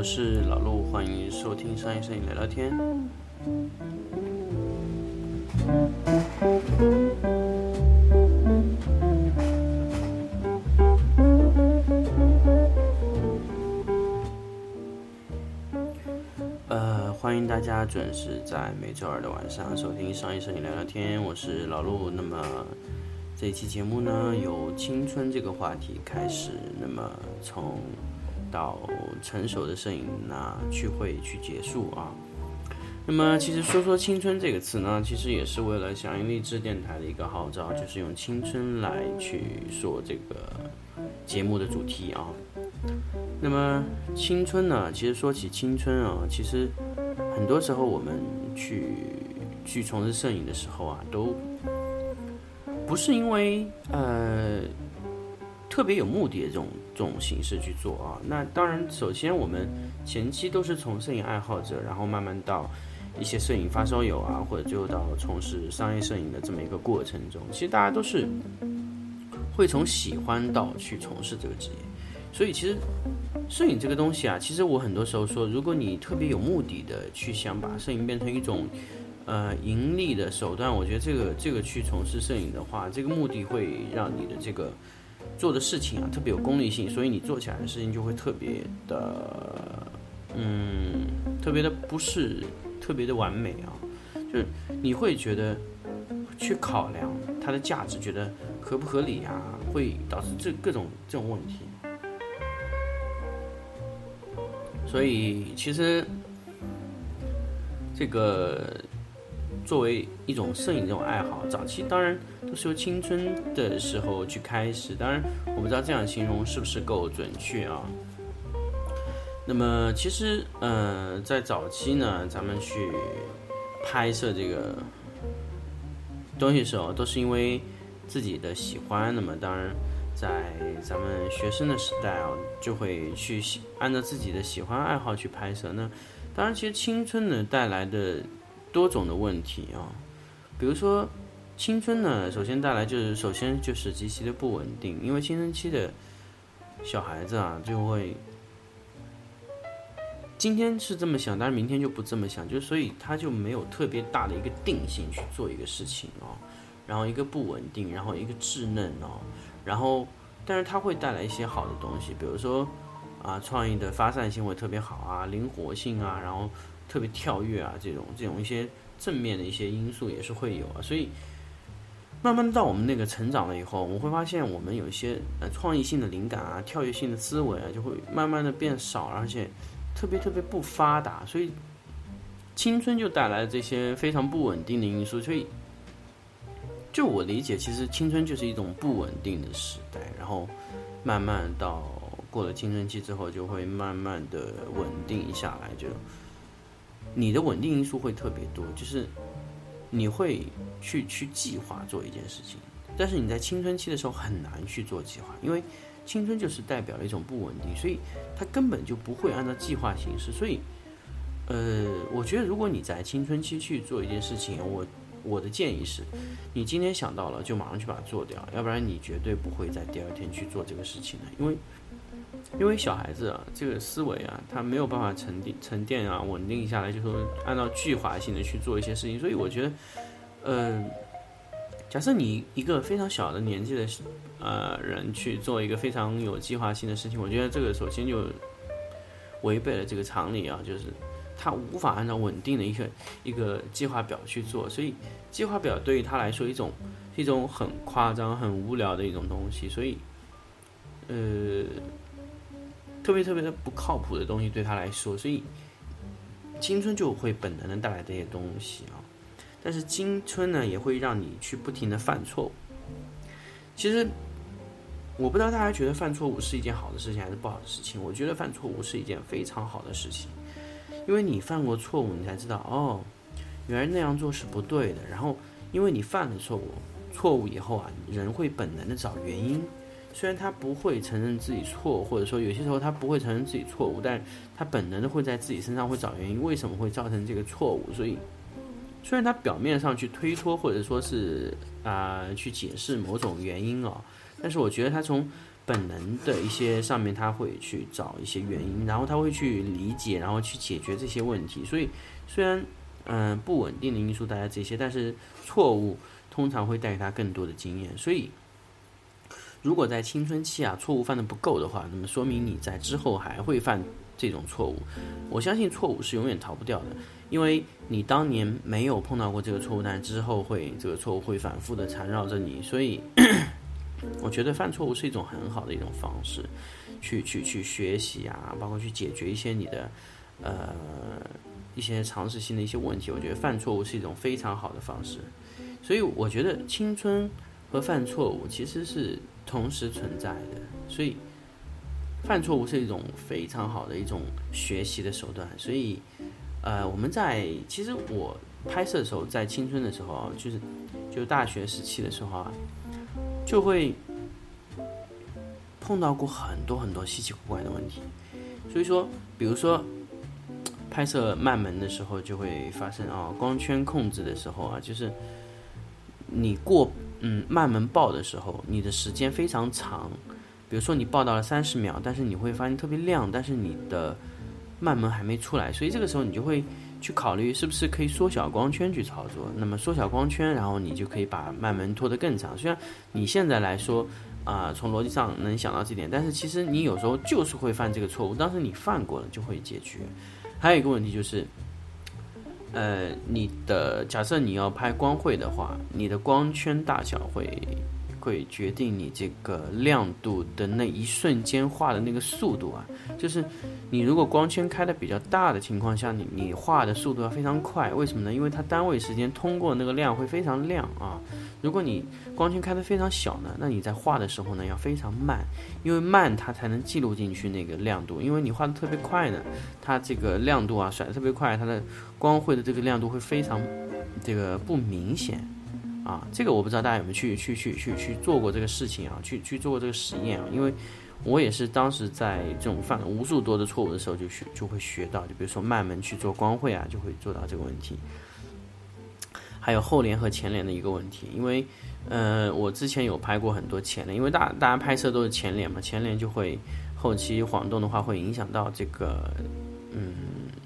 我是老陆，欢迎收听商业摄影聊聊天。呃，欢迎大家准时在每周二的晚上收听商业摄影聊聊天，我是老陆。那么这一期节目呢，由青春这个话题开始，那么从到成熟的摄影那去会去结束啊。那么其实说说青春这个词呢，其实也是为了响应励志电台的一个号召，就是用青春来去说这个节目的主题啊。那么青春呢，其实说起青春啊，其实很多时候我们去去从事摄影的时候啊，都不是因为呃特别有目的的这种这种形式去做啊。那当然，首先我们前期都是从摄影爱好者，然后慢慢到一些摄影发烧友啊，或者最后到从事商业摄影的这么一个过程中，其实大家都是会从喜欢到去从事这个职业。所以其实摄影这个东西啊，其实我很多时候说，如果你特别有目的的去想把摄影变成一种呃盈利的手段，我觉得这个这个去从事摄影的话，这个目的会让你的这个做的事情啊特别有功利性，所以你做起来的事情就会特别的嗯特别的不是特别的完美啊，就是你会觉得去考量它的价值，觉得合不合理啊，会导致这各种这种问题。所以，其实这个作为一种摄影这种爱好，早期当然都是由青春的时候去开始。当然，我不知道这样形容是不是够准确啊。那么，其实，呃，在早期呢，咱们去拍摄这个东西的时候，都是因为自己的喜欢。那么，当然。在咱们学生的时代啊，就会去按照自己的喜欢爱好去拍摄。那当然，其实青春呢带来的多种的问题啊，比如说青春呢，首先带来就是首先就是极其的不稳定，因为青春期的小孩子啊，就会今天是这么想，但是明天就不这么想，就所以他就没有特别大的一个定性去做一个事情哦，然后一个不稳定，然后一个稚嫩哦。然后，但是它会带来一些好的东西，比如说，啊，创意的发散性会特别好啊，灵活性啊，然后特别跳跃啊，这种这种一些正面的一些因素也是会有啊。所以，慢慢到我们那个成长了以后，我会发现我们有一些呃创意性的灵感啊，跳跃性的思维啊，就会慢慢的变少，而且特别特别不发达。所以，青春就带来这些非常不稳定的因素，所以。就我理解，其实青春就是一种不稳定的时代，然后慢慢到过了青春期之后，就会慢慢的稳定下来。就你的稳定因素会特别多，就是你会去去计划做一件事情，但是你在青春期的时候很难去做计划，因为青春就是代表了一种不稳定，所以它根本就不会按照计划行事。所以，呃，我觉得如果你在青春期去做一件事情，我。我的建议是，你今天想到了就马上去把它做掉，要不然你绝对不会在第二天去做这个事情的。因为，因为小孩子啊，这个思维啊，他没有办法沉淀、沉淀啊，稳定下来，就说按照计划性的去做一些事情。所以我觉得，嗯，假设你一个非常小的年纪的呃人去做一个非常有计划性的事情，我觉得这个首先就违背了这个常理啊，就是。他无法按照稳定的一个一个计划表去做，所以计划表对于他来说一种一种很夸张、很无聊的一种东西，所以呃特别特别的不靠谱的东西对他来说，所以青春就会本能的带来这些东西啊。但是青春呢，也会让你去不停的犯错误。其实我不知道大家觉得犯错误是一件好的事情还是不好的事情？我觉得犯错误是一件非常好的事情。因为你犯过错误，你才知道哦，原来那样做是不对的。然后，因为你犯了错误，错误以后啊，人会本能的找原因。虽然他不会承认自己错，或者说有些时候他不会承认自己错误，但他本能的会在自己身上会找原因，为什么会造成这个错误？所以，虽然他表面上去推脱或者说是啊去解释某种原因哦，但是我觉得他从本能的一些上面，他会去找一些原因，然后他会去理解，然后去解决这些问题。所以虽然嗯不稳定的因素带来这些，但是错误通常会带给他更多的经验。所以如果在青春期啊错误犯的不够的话，那么说明你在之后还会犯这种错误。我相信错误是永远逃不掉的。因为你当年没有碰到过这个错误，但之后会这个错误会反复的缠绕着你，所以 我觉得犯错误是一种很好的一种方式，去去去学习啊，包括去解决一些你的呃一些常识性的一些问题。我觉得犯错误是一种非常好的方式，所以我觉得青春和犯错误其实是同时存在的，所以犯错误是一种非常好的一种学习的手段，所以。呃，我们在其实我拍摄的时候，在青春的时候啊，就是就大学时期的时候啊，就会碰到过很多很多稀奇古怪的问题。所以说，比如说拍摄慢门的时候，就会发生啊，光圈控制的时候啊，就是你过嗯慢门爆的时候，你的时间非常长。比如说你爆到了三十秒，但是你会发现特别亮，但是你的慢门还没出来，所以这个时候你就会去考虑是不是可以缩小光圈去操作。那么缩小光圈，然后你就可以把慢门拖得更长。虽然你现在来说啊，从逻辑上能想到这点，但是其实你有时候就是会犯这个错误。当时你犯过了就会解决。还有一个问题就是，呃，你的假设你要拍光绘的话，你的光圈大小会。会决定你这个亮度的那一瞬间画的那个速度啊，就是你如果光圈开的比较大的情况下，你你画的速度要非常快。为什么呢？因为它单位时间通过那个亮会非常亮啊。如果你光圈开的非常小呢，那你在画的时候呢要非常慢，因为慢它才能记录进去那个亮度。因为你画的特别快呢，它这个亮度啊甩的特别快，它的光绘的这个亮度会非常这个不明显。啊，这个我不知道大家有没有去去去去去做过这个事情啊，去去做过这个实验啊，因为我也是当时在这种犯了无数多的错误的时候就学就会学到，就比如说慢门去做光绘啊，就会做到这个问题。还有后联和前联的一个问题，因为呃我之前有拍过很多前联，因为大大家拍摄都是前联嘛，前联就会后期晃动的话会影响到这个嗯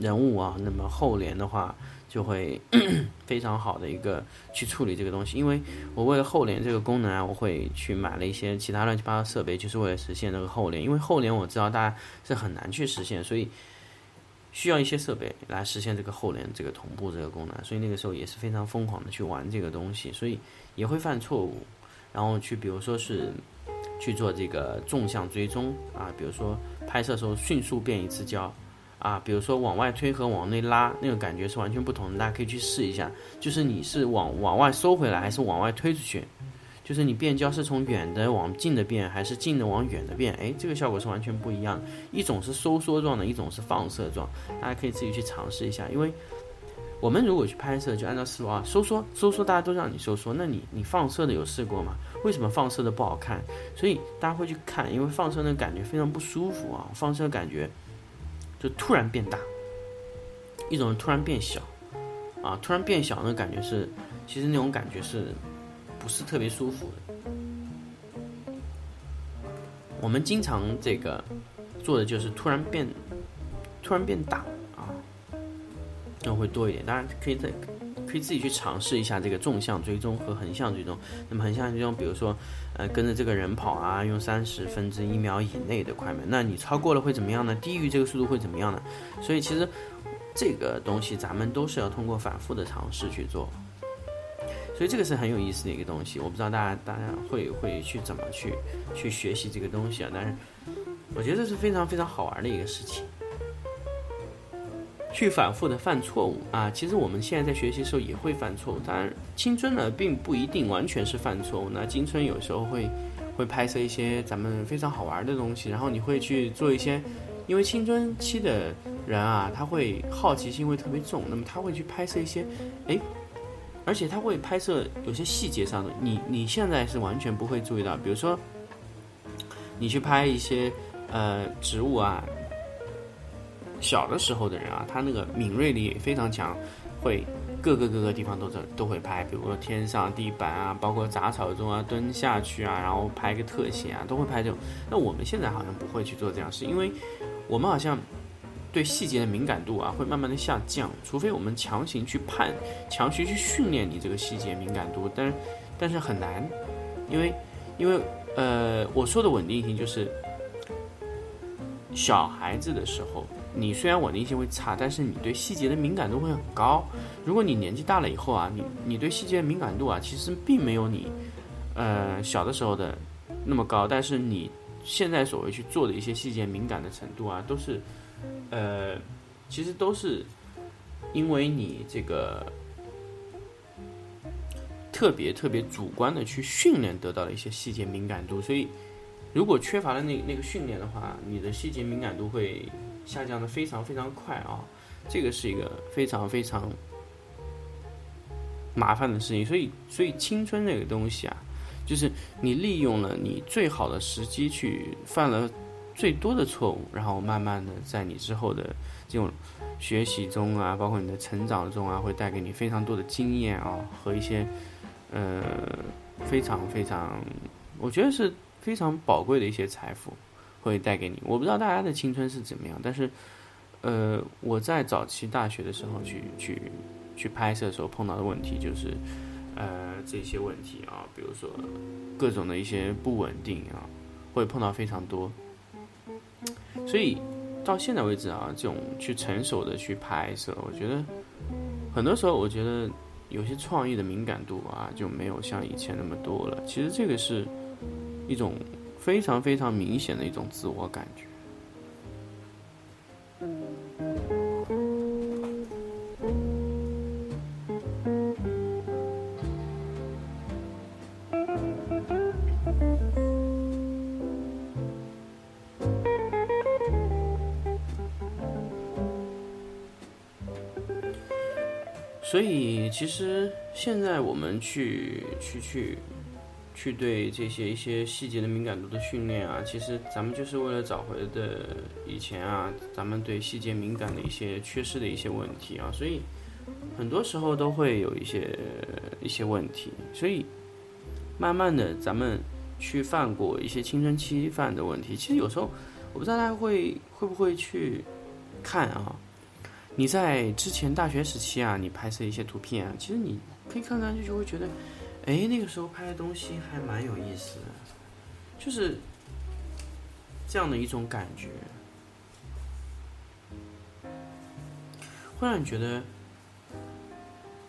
人物啊，那么后联的话。就会 非常好的一个去处理这个东西，因为我为了后联这个功能啊，我会去买了一些其他乱七八糟设备，就是为了实现这个后联。因为后联我知道大家是很难去实现，所以需要一些设备来实现这个后联这个同步这个功能。所以那个时候也是非常疯狂的去玩这个东西，所以也会犯错误，然后去比如说是去做这个纵向追踪啊，比如说拍摄时候迅速变一次焦。啊，比如说往外推和往内拉，那个感觉是完全不同的。大家可以去试一下，就是你是往往外收回来，还是往外推出去？就是你变焦是从远的往近的变，还是近的往远的变？哎，这个效果是完全不一样的。一种是收缩状的，一种是放射状。大家可以自己去尝试一下。因为我们如果去拍摄，就按照思路啊，收缩收缩，大家都让你收缩，那你你放射的有试过吗？为什么放射的不好看？所以大家会去看，因为放射的感觉非常不舒服啊，放射感觉。就突然变大，一种突然变小，啊，突然变小那感觉是，其实那种感觉是，不是特别舒服的。我们经常这个做的就是突然变，突然变大啊，那会多一点。当然可以再。可以自己去尝试一下这个纵向追踪和横向追踪。那么横向追踪，比如说，呃，跟着这个人跑啊，用三十分之一秒以内的快门，那你超过了会怎么样呢？低于这个速度会怎么样呢？所以其实这个东西咱们都是要通过反复的尝试去做。所以这个是很有意思的一个东西。我不知道大家大家会会去怎么去去学习这个东西啊？但是我觉得是非常非常好玩的一个事情。去反复的犯错误啊！其实我们现在在学习的时候也会犯错误，当然青春呢并不一定完全是犯错误。那青春有时候会会拍摄一些咱们非常好玩的东西，然后你会去做一些，因为青春期的人啊，他会好奇心会特别重，那么他会去拍摄一些，哎，而且他会拍摄有些细节上的，你你现在是完全不会注意到，比如说你去拍一些呃植物啊。小的时候的人啊，他那个敏锐力非常强，会各个各个地方都在都会拍，比如说天上、地板啊，包括杂草中啊，蹲下去啊，然后拍个特写啊，都会拍这种。那我们现在好像不会去做这样事，因为我们好像对细节的敏感度啊会慢慢的下降，除非我们强行去判、强行去训练你这个细节敏感度，但是但是很难，因为因为呃我说的稳定性就是小孩子的时候。你虽然稳定性会差，但是你对细节的敏感度会很高。如果你年纪大了以后啊，你你对细节敏感度啊，其实并没有你，呃小的时候的那么高。但是你现在所谓去做的一些细节敏感的程度啊，都是，呃，其实都是因为你这个特别特别主观的去训练得到了一些细节敏感度。所以，如果缺乏了那那个训练的话，你的细节敏感度会。下降的非常非常快啊，这个是一个非常非常麻烦的事情。所以，所以青春这个东西啊，就是你利用了你最好的时机去犯了最多的错误，然后慢慢的在你之后的这种学习中啊，包括你的成长中啊，会带给你非常多的经验啊和一些呃非常非常，我觉得是非常宝贵的一些财富。会带给你，我不知道大家的青春是怎么样，但是，呃，我在早期大学的时候去去去拍摄的时候碰到的问题就是，呃，这些问题啊，比如说各种的一些不稳定啊，会碰到非常多，所以到现在为止啊，这种去成熟的去拍摄，我觉得很多时候我觉得有些创意的敏感度啊就没有像以前那么多了。其实这个是一种。非常非常明显的一种自我感觉。所以，其实现在我们去去去。去对这些一些细节的敏感度的训练啊，其实咱们就是为了找回的以前啊，咱们对细节敏感的一些缺失的一些问题啊，所以很多时候都会有一些一些问题，所以慢慢的咱们去犯过一些青春期犯的问题，其实有时候我不知道大家会会不会去看啊，你在之前大学时期啊，你拍摄一些图片啊，其实你可以看上去就会觉得。哎，那个时候拍的东西还蛮有意思的，就是这样的一种感觉，会让你觉得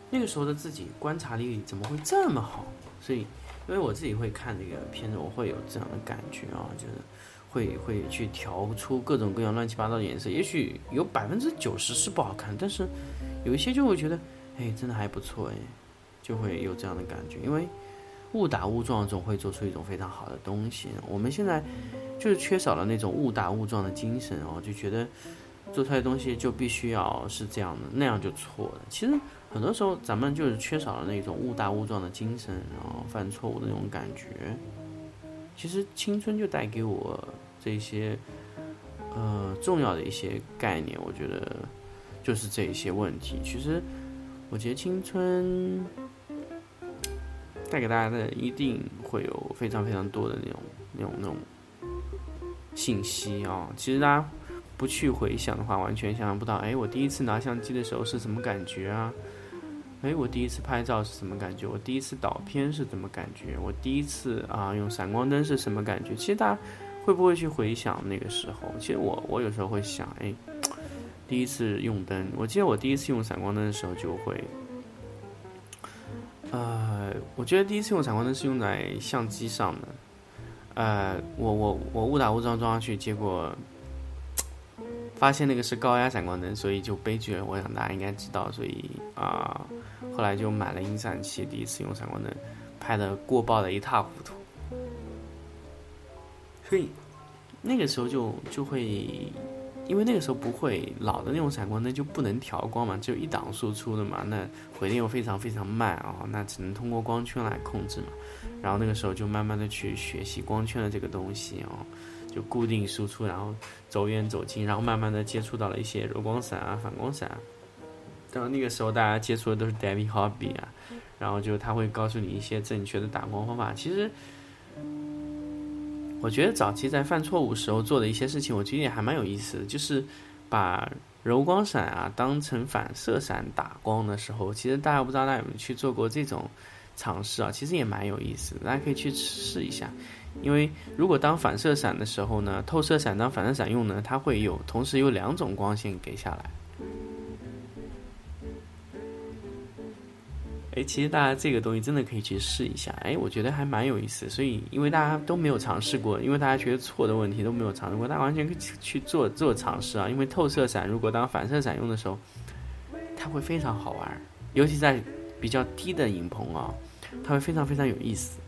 那个时候的自己观察力怎么会这么好？所以，因为我自己会看这个片子，我会有这样的感觉啊，就是会会去调出各种各样乱七八糟的颜色。也许有百分之九十是不好看，但是有一些就会觉得，哎，真的还不错哎。就会有这样的感觉，因为误打误撞总会做出一种非常好的东西。我们现在就是缺少了那种误打误撞的精神哦，就觉得做出来的东西就必须要是这样的，那样就错了。其实很多时候咱们就是缺少了那种误打误撞的精神，然后犯错误的那种感觉。其实青春就带给我这些呃重要的一些概念，我觉得就是这一些问题。其实我觉得青春。带给大家的一定会有非常非常多的那种、那种、那种信息啊！其实大家不去回想的话，完全想象不到。哎，我第一次拿相机的时候是什么感觉啊？哎，我第一次拍照是什么感觉？我第一次导片是怎么感觉？我第一次啊用闪光灯是什么感觉？其实大家会不会去回想那个时候？其实我我有时候会想，哎，第一次用灯，我记得我第一次用闪光灯的时候就会。呃，我觉得第一次用闪光灯是用在相机上的。呃，我我我误打误撞装上去，结果 发现那个是高压闪光灯，所以就悲剧了。我想大家应该知道，所以啊，后来就买了音闪器。第一次用闪光灯，拍的过曝的一塌糊涂。所以那个时候就就会。因为那个时候不会老的那种闪光灯就不能调光嘛，只有一档输出的嘛，那回电又非常非常慢啊，那只能通过光圈来控制嘛。然后那个时候就慢慢的去学习光圈的这个东西哦，就固定输出，然后走远走近，然后慢慢的接触到了一些柔光闪啊、反光闪。当然那个时候大家接触的都是 David Hobby 啊，然后就他会告诉你一些正确的打光方法。其实，我觉得早期在犯错误时候做的一些事情，我觉得也还蛮有意思的，就是把柔光闪啊当成反射闪打光的时候，其实大家不知道大家有没有去做过这种尝试啊？其实也蛮有意思的，大家可以去试一下。因为如果当反射闪的时候呢，透射闪当反射闪用呢，它会有同时有两种光线给下来。哎，其实大家这个东西真的可以去试一下，哎，我觉得还蛮有意思。所以，因为大家都没有尝试过，因为大家觉得错的问题都没有尝试过，大家完全可以去做做尝试啊。因为透射闪如果当反射闪用的时候，它会非常好玩，尤其在比较低的影棚啊，它会非常非常有意思，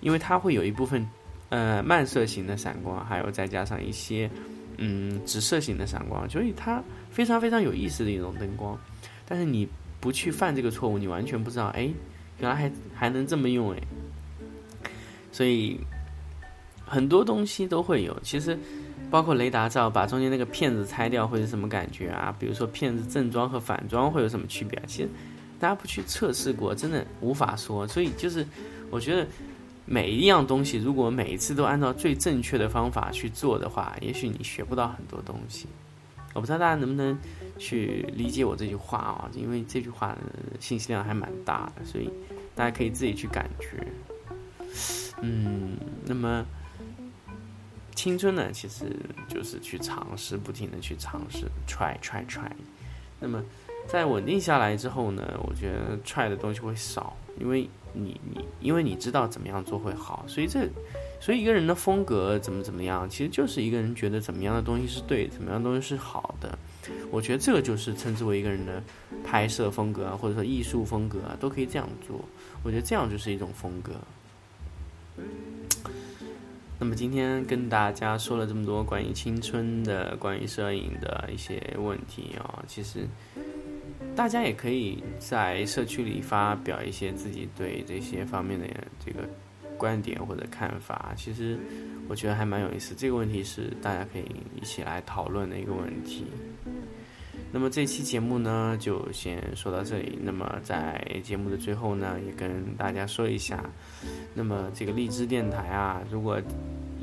因为它会有一部分。呃，漫射型的闪光，还有再加上一些，嗯，直射型的闪光，所以它非常非常有意思的一种灯光。但是你不去犯这个错误，你完全不知道，哎，原来还还能这么用，哎。所以很多东西都会有，其实包括雷达照，把中间那个片子拆掉会是什么感觉啊？比如说片子正装和反装会有什么区别？其实大家不去测试过，真的无法说。所以就是我觉得。每一样东西，如果每一次都按照最正确的方法去做的话，也许你学不到很多东西。我不知道大家能不能去理解我这句话啊？因为这句话信息量还蛮大的，所以大家可以自己去感觉。嗯，那么青春呢，其实就是去尝试，不停的去尝试，try try try。那么在稳定下来之后呢，我觉得 try 的东西会少，因为。你你，因为你知道怎么样做会好，所以这，所以一个人的风格怎么怎么样，其实就是一个人觉得怎么样的东西是对，怎么样的东西是好。我觉得这个就是称之为一个人的拍摄风格啊，或者说艺术风格啊，都可以这样做。我觉得这样就是一种风格。那么今天跟大家说了这么多关于青春的、关于摄影的一些问题啊，其实。大家也可以在社区里发表一些自己对这些方面的这个观点或者看法。其实我觉得还蛮有意思，这个问题是大家可以一起来讨论的一个问题。那么这期节目呢，就先说到这里。那么在节目的最后呢，也跟大家说一下，那么这个荔枝电台啊，如果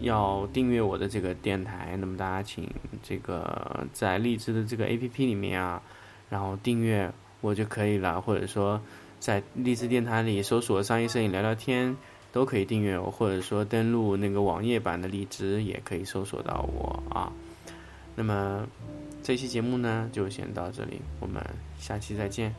要订阅我的这个电台，那么大家请这个在荔枝的这个 APP 里面啊。然后订阅我就可以了，或者说在荔枝电台里搜索“商业摄影聊聊天”都可以订阅我，或者说登录那个网页版的荔枝也可以搜索到我啊。那么这期节目呢就先到这里，我们下期再见。